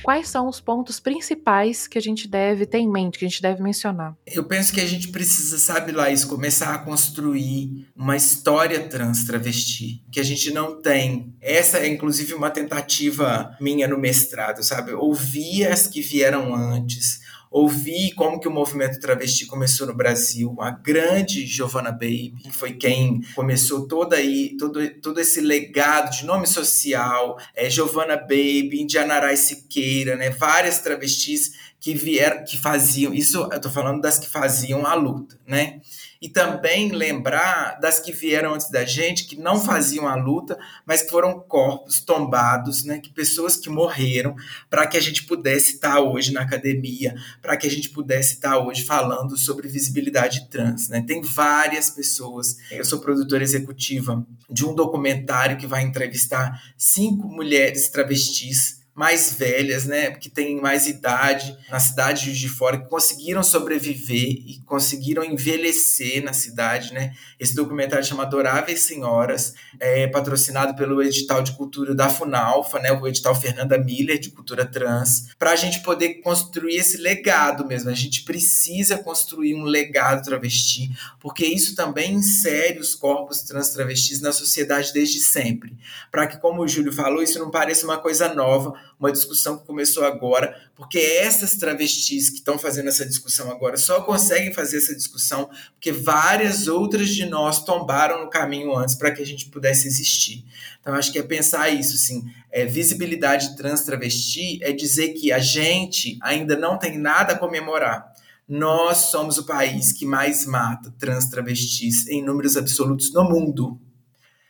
quais são os pontos principais que a gente deve ter em mente, que a gente deve mencionar? Eu penso que a gente precisa, sabe, Laís, começar a construir uma história trans travesti, que a gente não tem. Essa é, inclusive, uma tentativa minha no mestrado, sabe? Ouvir as que vieram antes, ouvi como que o movimento travesti começou no Brasil, a grande Giovanna Baby, que foi quem começou toda aí, todo, todo esse legado de nome social, é, Giovanna Baby, Indianarai Siqueira, né, várias travestis que vieram, que faziam, isso eu tô falando das que faziam a luta, né? E também lembrar das que vieram antes da gente, que não faziam a luta, mas que foram corpos tombados, né? que pessoas que morreram para que a gente pudesse estar hoje na academia, para que a gente pudesse estar hoje falando sobre visibilidade trans. Né? Tem várias pessoas. Eu sou produtora executiva de um documentário que vai entrevistar cinco mulheres travestis mais velhas, né, que têm mais idade na cidade de Fora, que conseguiram sobreviver e conseguiram envelhecer na cidade, né. Esse documentário chama Adoráveis Senhoras, é patrocinado pelo edital de cultura da Funalfa, né, o edital Fernanda Miller de cultura trans, para a gente poder construir esse legado mesmo. A gente precisa construir um legado travesti, porque isso também insere os corpos trans travestis na sociedade desde sempre, para que, como o Júlio falou, isso não pareça uma coisa nova, uma discussão que começou agora, porque essas travestis que estão fazendo essa discussão agora só conseguem fazer essa discussão porque várias outras de nós tombaram no caminho antes para que a gente pudesse existir. Então, acho que é pensar isso, assim, é, visibilidade trans travesti é dizer que a gente ainda não tem nada a comemorar. Nós somos o país que mais mata trans travestis em números absolutos no mundo.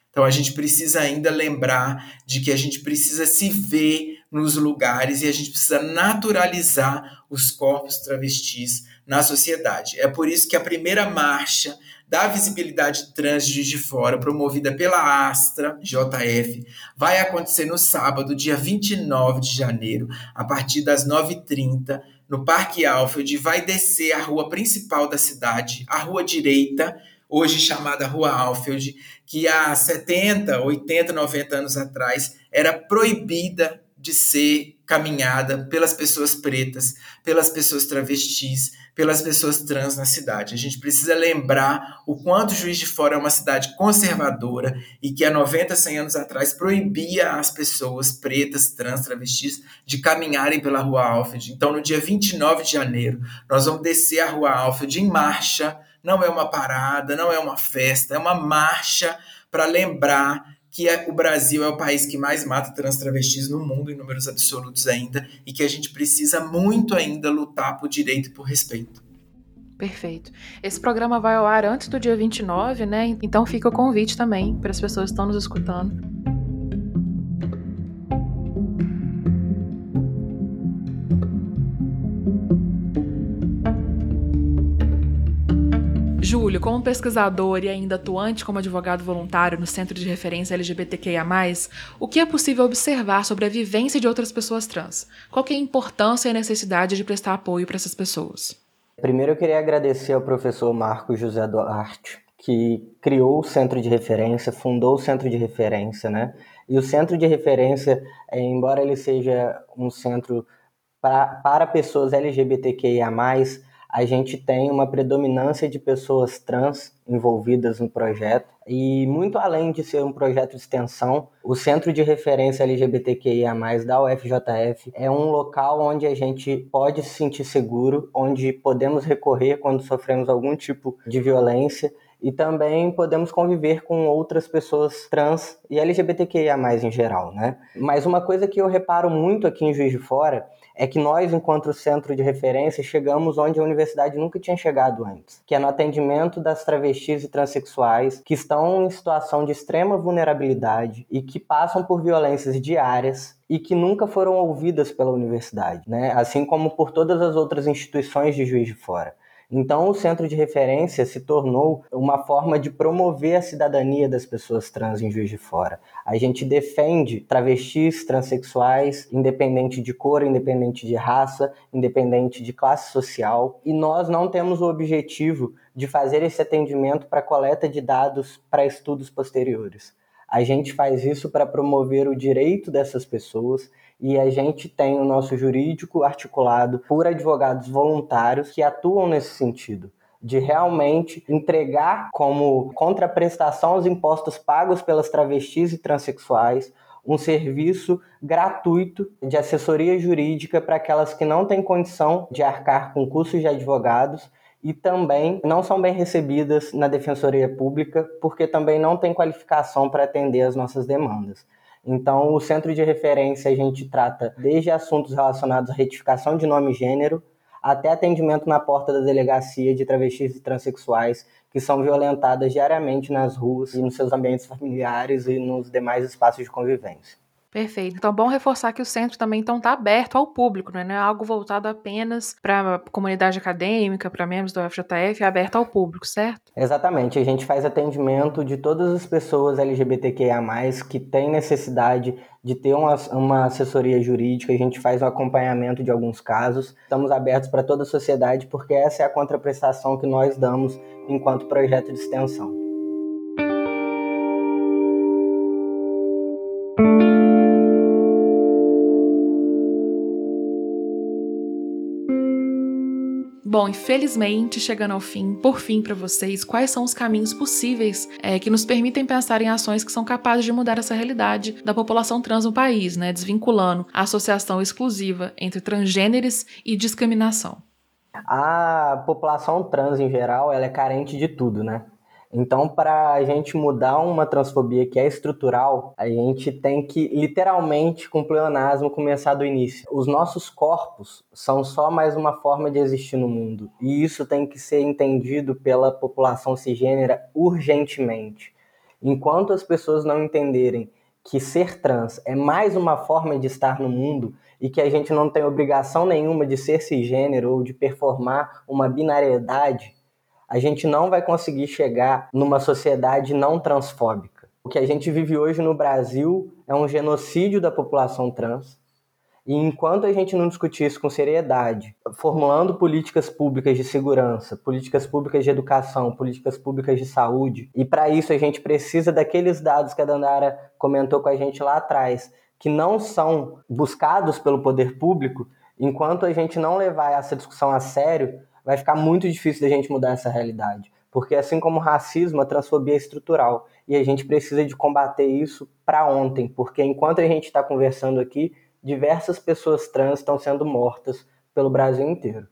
Então a gente precisa ainda lembrar de que a gente precisa se ver nos lugares e a gente precisa naturalizar os corpos travestis na sociedade. É por isso que a primeira marcha da visibilidade trans de, fora, promovida pela Astra JF, vai acontecer no sábado, dia 29 de janeiro, a partir das 9h30, no Parque Alfred, vai descer a rua principal da cidade, a rua direita, hoje chamada Rua Alfield, que há 70, 80, 90 anos atrás era proibida de ser caminhada pelas pessoas pretas, pelas pessoas travestis, pelas pessoas trans na cidade. A gente precisa lembrar o quanto Juiz de Fora é uma cidade conservadora e que há 90, 100 anos atrás proibia as pessoas pretas, trans, travestis de caminharem pela Rua Alfred. Então, no dia 29 de janeiro, nós vamos descer a Rua Alfred em marcha não é uma parada, não é uma festa, é uma marcha para lembrar que é, o Brasil é o país que mais mata trans travestis no mundo, em números absolutos ainda, e que a gente precisa muito ainda lutar por direito e por respeito. Perfeito. Esse programa vai ao ar antes do dia 29, né? Então fica o convite também para as pessoas que estão nos escutando Júlio, como pesquisador e ainda atuante como advogado voluntário no Centro de Referência LGBTQIA, o que é possível observar sobre a vivência de outras pessoas trans? Qual é a importância e a necessidade de prestar apoio para essas pessoas? Primeiro eu queria agradecer ao professor Marco José Duarte, que criou o Centro de Referência, fundou o Centro de Referência, né? E o Centro de Referência, é, embora ele seja um centro pra, para pessoas LGBTQIA+, a gente tem uma predominância de pessoas trans envolvidas no projeto. E muito além de ser um projeto de extensão, o Centro de Referência LGBTQIA+, da UFJF, é um local onde a gente pode se sentir seguro, onde podemos recorrer quando sofremos algum tipo de violência e também podemos conviver com outras pessoas trans e LGBTQIA+, em geral, né? Mas uma coisa que eu reparo muito aqui em Juiz de Fora é que nós, enquanto centro de referência, chegamos onde a universidade nunca tinha chegado antes, que é no atendimento das travestis e transexuais que estão em situação de extrema vulnerabilidade e que passam por violências diárias e que nunca foram ouvidas pela universidade, né? assim como por todas as outras instituições de Juiz de Fora. Então, o centro de referência se tornou uma forma de promover a cidadania das pessoas trans em Juiz de Fora. A gente defende travestis, transexuais, independente de cor, independente de raça, independente de classe social, e nós não temos o objetivo de fazer esse atendimento para coleta de dados para estudos posteriores. A gente faz isso para promover o direito dessas pessoas e a gente tem o nosso jurídico articulado por advogados voluntários que atuam nesse sentido de realmente entregar como contraprestação aos impostos pagos pelas travestis e transexuais um serviço gratuito de assessoria jurídica para aquelas que não têm condição de arcar com custos de advogados e também não são bem recebidas na defensoria pública porque também não têm qualificação para atender as nossas demandas. Então, o centro de referência a gente trata desde assuntos relacionados à retificação de nome e gênero, até atendimento na porta da delegacia de travestis e transexuais que são violentadas diariamente nas ruas e nos seus ambientes familiares e nos demais espaços de convivência. Perfeito. Então é bom reforçar que o centro também então está aberto ao público, né? não é algo voltado apenas para a comunidade acadêmica, para membros do FJF, é aberto ao público, certo? Exatamente. A gente faz atendimento de todas as pessoas LGBTQIA+, que têm necessidade de ter uma, uma assessoria jurídica, a gente faz o um acompanhamento de alguns casos. Estamos abertos para toda a sociedade porque essa é a contraprestação que nós damos enquanto projeto de extensão. Bom, infelizmente, chegando ao fim, por fim para vocês, quais são os caminhos possíveis é, que nos permitem pensar em ações que são capazes de mudar essa realidade da população trans no país, né? Desvinculando a associação exclusiva entre transgêneros e discriminação. A população trans em geral, ela é carente de tudo, né? Então, para a gente mudar uma transfobia que é estrutural, a gente tem que literalmente, com pleonasmo, começar do início. Os nossos corpos são só mais uma forma de existir no mundo, e isso tem que ser entendido pela população cisgênera urgentemente. Enquanto as pessoas não entenderem que ser trans é mais uma forma de estar no mundo e que a gente não tem obrigação nenhuma de ser cisgênero ou de performar uma binariedade, a gente não vai conseguir chegar numa sociedade não transfóbica. O que a gente vive hoje no Brasil é um genocídio da população trans. E enquanto a gente não discutir isso com seriedade, formulando políticas públicas de segurança, políticas públicas de educação, políticas públicas de saúde, e para isso a gente precisa daqueles dados que a Dandara comentou com a gente lá atrás, que não são buscados pelo poder público, enquanto a gente não levar essa discussão a sério, vai ficar muito difícil da gente mudar essa realidade. Porque assim como o racismo, a transfobia é estrutural. E a gente precisa de combater isso para ontem. Porque enquanto a gente está conversando aqui, diversas pessoas trans estão sendo mortas pelo Brasil inteiro.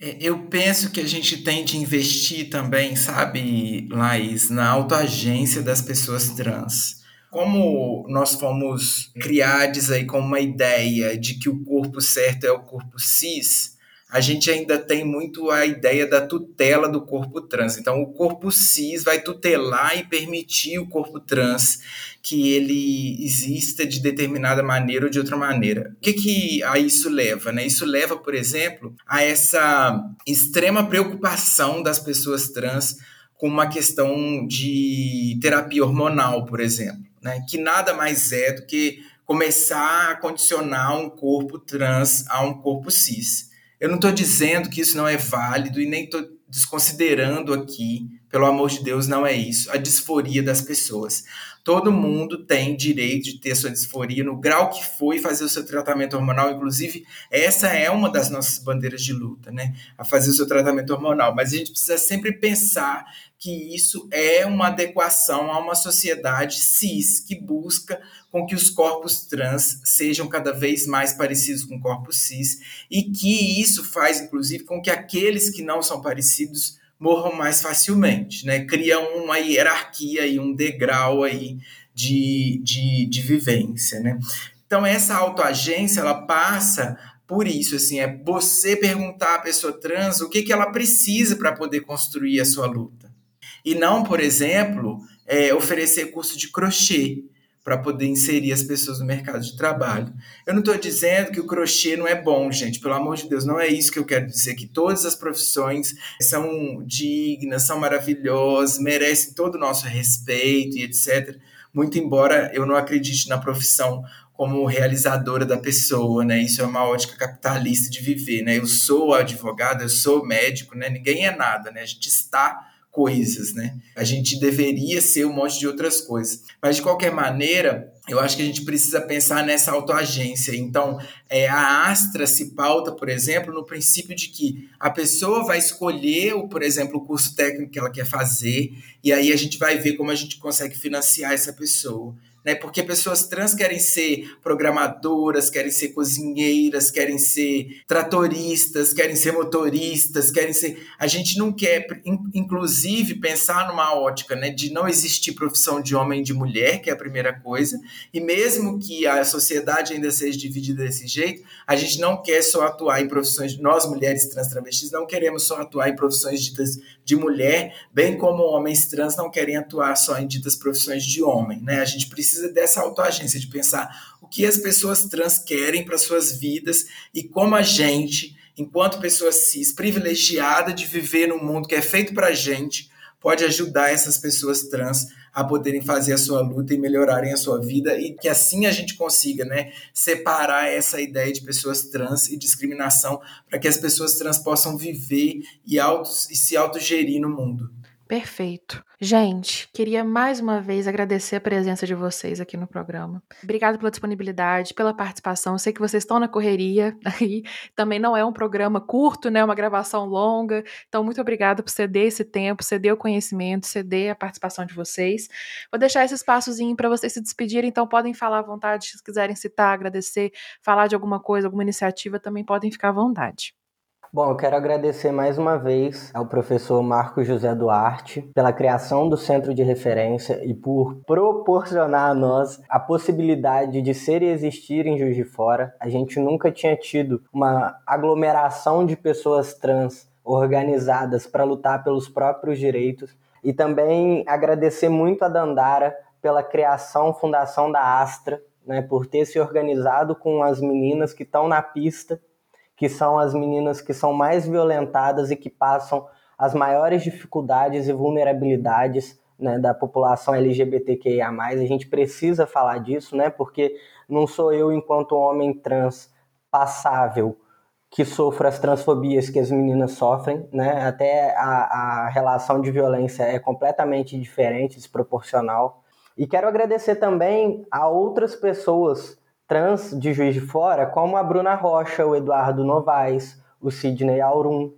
É, eu penso que a gente tem de investir também, sabe, Laís, na autoagência das pessoas trans. Como nós fomos criados aí com uma ideia de que o corpo certo é o corpo cis, a gente ainda tem muito a ideia da tutela do corpo trans. Então, o corpo cis vai tutelar e permitir o corpo trans que ele exista de determinada maneira ou de outra maneira. O que, que a isso leva? Né? Isso leva, por exemplo, a essa extrema preocupação das pessoas trans com uma questão de terapia hormonal, por exemplo, né? que nada mais é do que começar a condicionar um corpo trans a um corpo cis. Eu não estou dizendo que isso não é válido e nem estou desconsiderando aqui, pelo amor de Deus, não é isso, a disforia das pessoas. Todo mundo tem direito de ter sua disforia no grau que foi fazer o seu tratamento hormonal. Inclusive, essa é uma das nossas bandeiras de luta, né? A fazer o seu tratamento hormonal. Mas a gente precisa sempre pensar que isso é uma adequação a uma sociedade cis que busca com que os corpos trans sejam cada vez mais parecidos com corpos cis e que isso faz, inclusive, com que aqueles que não são parecidos morram mais facilmente, né? Cria uma hierarquia e um degrau aí de, de, de vivência, né? Então, essa autoagência, ela passa por isso, assim, é você perguntar à pessoa trans o que, que ela precisa para poder construir a sua luta. E não, por exemplo, é, oferecer curso de crochê para poder inserir as pessoas no mercado de trabalho. Eu não estou dizendo que o crochê não é bom, gente, pelo amor de Deus, não é isso que eu quero dizer, que todas as profissões são dignas, são maravilhosas, merecem todo o nosso respeito e etc. Muito embora eu não acredite na profissão como realizadora da pessoa, né? Isso é uma ótica capitalista de viver, né? Eu sou advogado, eu sou médico, né? Ninguém é nada, né? A gente está coisas, né? A gente deveria ser um monte de outras coisas. Mas, de qualquer maneira, eu acho que a gente precisa pensar nessa autoagência. Então, é, a Astra se pauta, por exemplo, no princípio de que a pessoa vai escolher, por exemplo, o curso técnico que ela quer fazer, e aí a gente vai ver como a gente consegue financiar essa pessoa né? Porque pessoas trans querem ser programadoras, querem ser cozinheiras, querem ser tratoristas, querem ser motoristas, querem ser. A gente não quer, inclusive, pensar numa ótica, né, de não existir profissão de homem e de mulher, que é a primeira coisa. E mesmo que a sociedade ainda seja dividida desse jeito, a gente não quer só atuar em profissões. Nós mulheres trans travestis não queremos só atuar em profissões ditas de mulher, bem como homens trans não querem atuar só em ditas profissões de homem, né? A gente precisa dessa autoagência, de pensar o que as pessoas trans querem para suas vidas e como a gente, enquanto pessoa cis, privilegiada de viver num mundo que é feito para gente, pode ajudar essas pessoas trans a poderem fazer a sua luta e melhorarem a sua vida e que assim a gente consiga, né, separar essa ideia de pessoas trans e discriminação para que as pessoas trans possam viver e, autos, e se autogerir no mundo. Perfeito. Gente, queria mais uma vez agradecer a presença de vocês aqui no programa. Obrigada pela disponibilidade, pela participação. Eu sei que vocês estão na correria aí. Também não é um programa curto, né? Uma gravação longa. Então, muito obrigada por ceder esse tempo, ceder o conhecimento, ceder a participação de vocês. Vou deixar esse espaçozinho para vocês se despedirem, então podem falar à vontade, se quiserem citar, agradecer, falar de alguma coisa, alguma iniciativa, também podem ficar à vontade. Bom, eu quero agradecer mais uma vez ao professor Marco José Duarte pela criação do centro de referência e por proporcionar a nós a possibilidade de ser e existir em Juiz de Fora. A gente nunca tinha tido uma aglomeração de pessoas trans organizadas para lutar pelos próprios direitos. E também agradecer muito a Dandara pela criação, fundação da Astra, né, por ter se organizado com as meninas que estão na pista que são as meninas que são mais violentadas e que passam as maiores dificuldades e vulnerabilidades né, da população LGBTQIA+. A gente precisa falar disso, né, porque não sou eu, enquanto homem trans passável, que sofro as transfobias que as meninas sofrem, né? Até a, a relação de violência é completamente diferente, desproporcional. E quero agradecer também a outras pessoas trans de Juiz de Fora, como a Bruna Rocha, o Eduardo Novaes, o Sidney Aurum,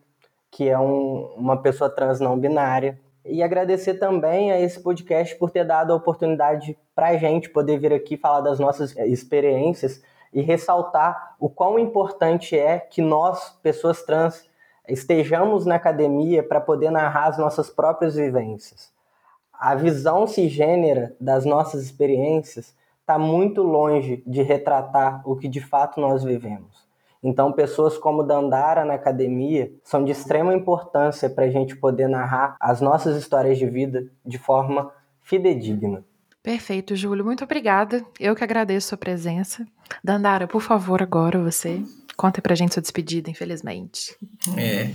que é um, uma pessoa trans não binária. E agradecer também a esse podcast por ter dado a oportunidade para a gente poder vir aqui falar das nossas experiências e ressaltar o quão importante é que nós, pessoas trans, estejamos na academia para poder narrar as nossas próprias vivências. A visão cisgênera das nossas experiências está muito longe de retratar o que de fato nós vivemos. Então, pessoas como Dandara na academia são de extrema importância para a gente poder narrar as nossas histórias de vida de forma fidedigna. Perfeito, Júlio. Muito obrigada. Eu que agradeço a sua presença. Dandara, por favor, agora você. Conta pra gente sua despedida, infelizmente. É,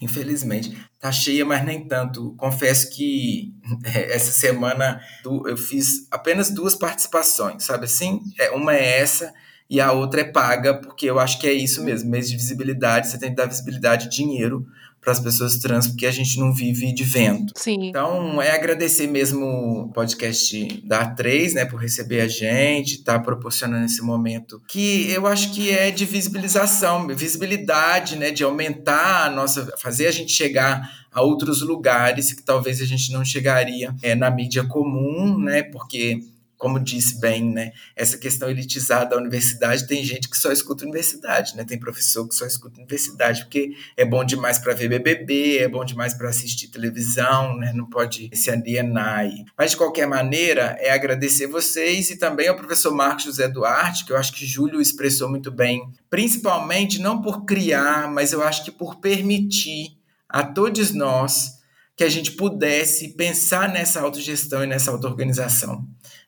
infelizmente. Tá cheia, mas nem tanto. Confesso que é, essa semana eu fiz apenas duas participações, sabe assim? É, uma é essa e a outra é paga, porque eu acho que é isso mesmo, mês de visibilidade, você tem que dar visibilidade dinheiro para as pessoas trans, porque a gente não vive de vento. Sim. Então, é agradecer mesmo o podcast da A3, né, por receber a gente, tá proporcionando esse momento que eu acho que é de visibilização, visibilidade, né, de aumentar a nossa, fazer a gente chegar a outros lugares que talvez a gente não chegaria é, na mídia comum, né, porque como disse bem, né, essa questão elitizada da universidade, tem gente que só escuta universidade, né? Tem professor que só escuta universidade porque é bom demais para ver BBB, é bom demais para assistir televisão, né? Não pode se alienar aí. Mas de qualquer maneira, é agradecer vocês e também ao professor Marcos José Duarte, que eu acho que Júlio expressou muito bem, principalmente não por criar, mas eu acho que por permitir a todos nós que a gente pudesse pensar nessa autogestão e nessa auto-organização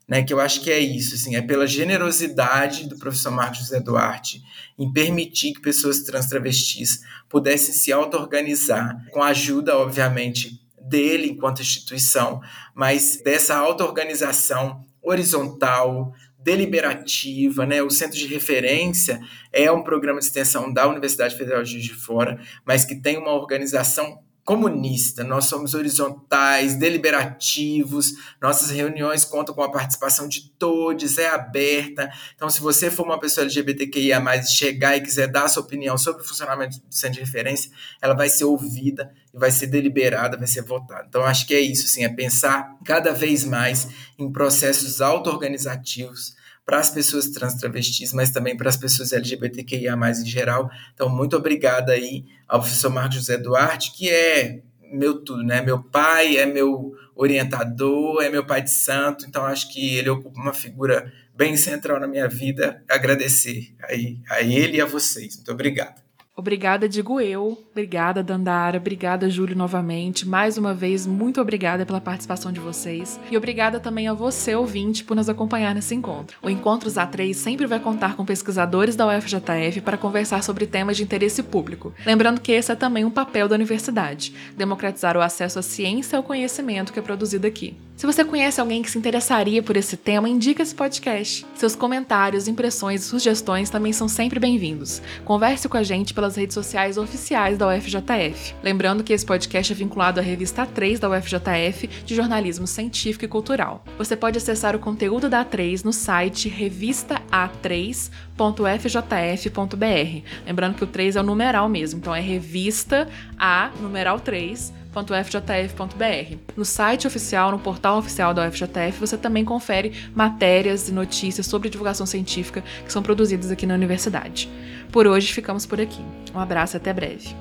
né, que eu acho que é isso, assim, é pela generosidade do professor Marcos José Duarte em permitir que pessoas trans travestis pudessem se auto-organizar, com a ajuda, obviamente, dele enquanto instituição, mas dessa auto-organização horizontal, deliberativa, né? O Centro de Referência é um programa de extensão da Universidade Federal de Juiz de Fora, mas que tem uma organização comunista, nós somos horizontais, deliberativos, nossas reuniões contam com a participação de todos, é aberta. Então, se você for uma pessoa LGBTQIA, chegar e quiser dar sua opinião sobre o funcionamento do centro de referência, ela vai ser ouvida e vai ser deliberada, vai ser votada. Então, acho que é isso, assim, é pensar cada vez mais em processos auto-organizativos para as pessoas trans travestis, mas também para as pessoas LGBTQIA+, em geral. Então, muito obrigada aí ao professor Marcos José Duarte, que é meu tudo, né? Meu pai é meu orientador, é meu pai de santo, então acho que ele ocupa uma figura bem central na minha vida. Agradecer aí a ele e a vocês. Muito obrigado. Obrigada, digo eu. Obrigada, Dandara. Obrigada, Júlio, novamente. Mais uma vez, muito obrigada pela participação de vocês. E obrigada também a você, ouvinte, por nos acompanhar nesse encontro. O Encontros A3 sempre vai contar com pesquisadores da UFJF para conversar sobre temas de interesse público. Lembrando que esse é também um papel da universidade: democratizar o acesso à ciência e ao conhecimento que é produzido aqui. Se você conhece alguém que se interessaria por esse tema, indique esse podcast. Seus comentários, impressões e sugestões também são sempre bem-vindos. Converse com a gente pelas redes sociais oficiais da UFJF. Lembrando que esse podcast é vinculado à revista A3 da UFJF de jornalismo científico e cultural. Você pode acessar o conteúdo da A3 no site revista-a3.ufjf.br. Lembrando que o 3 é o numeral mesmo, então é revista A numeral 3 ufjf.br. No site oficial, no portal oficial da UFJF, você também confere matérias e notícias sobre divulgação científica que são produzidas aqui na universidade. Por hoje, ficamos por aqui. Um abraço e até breve.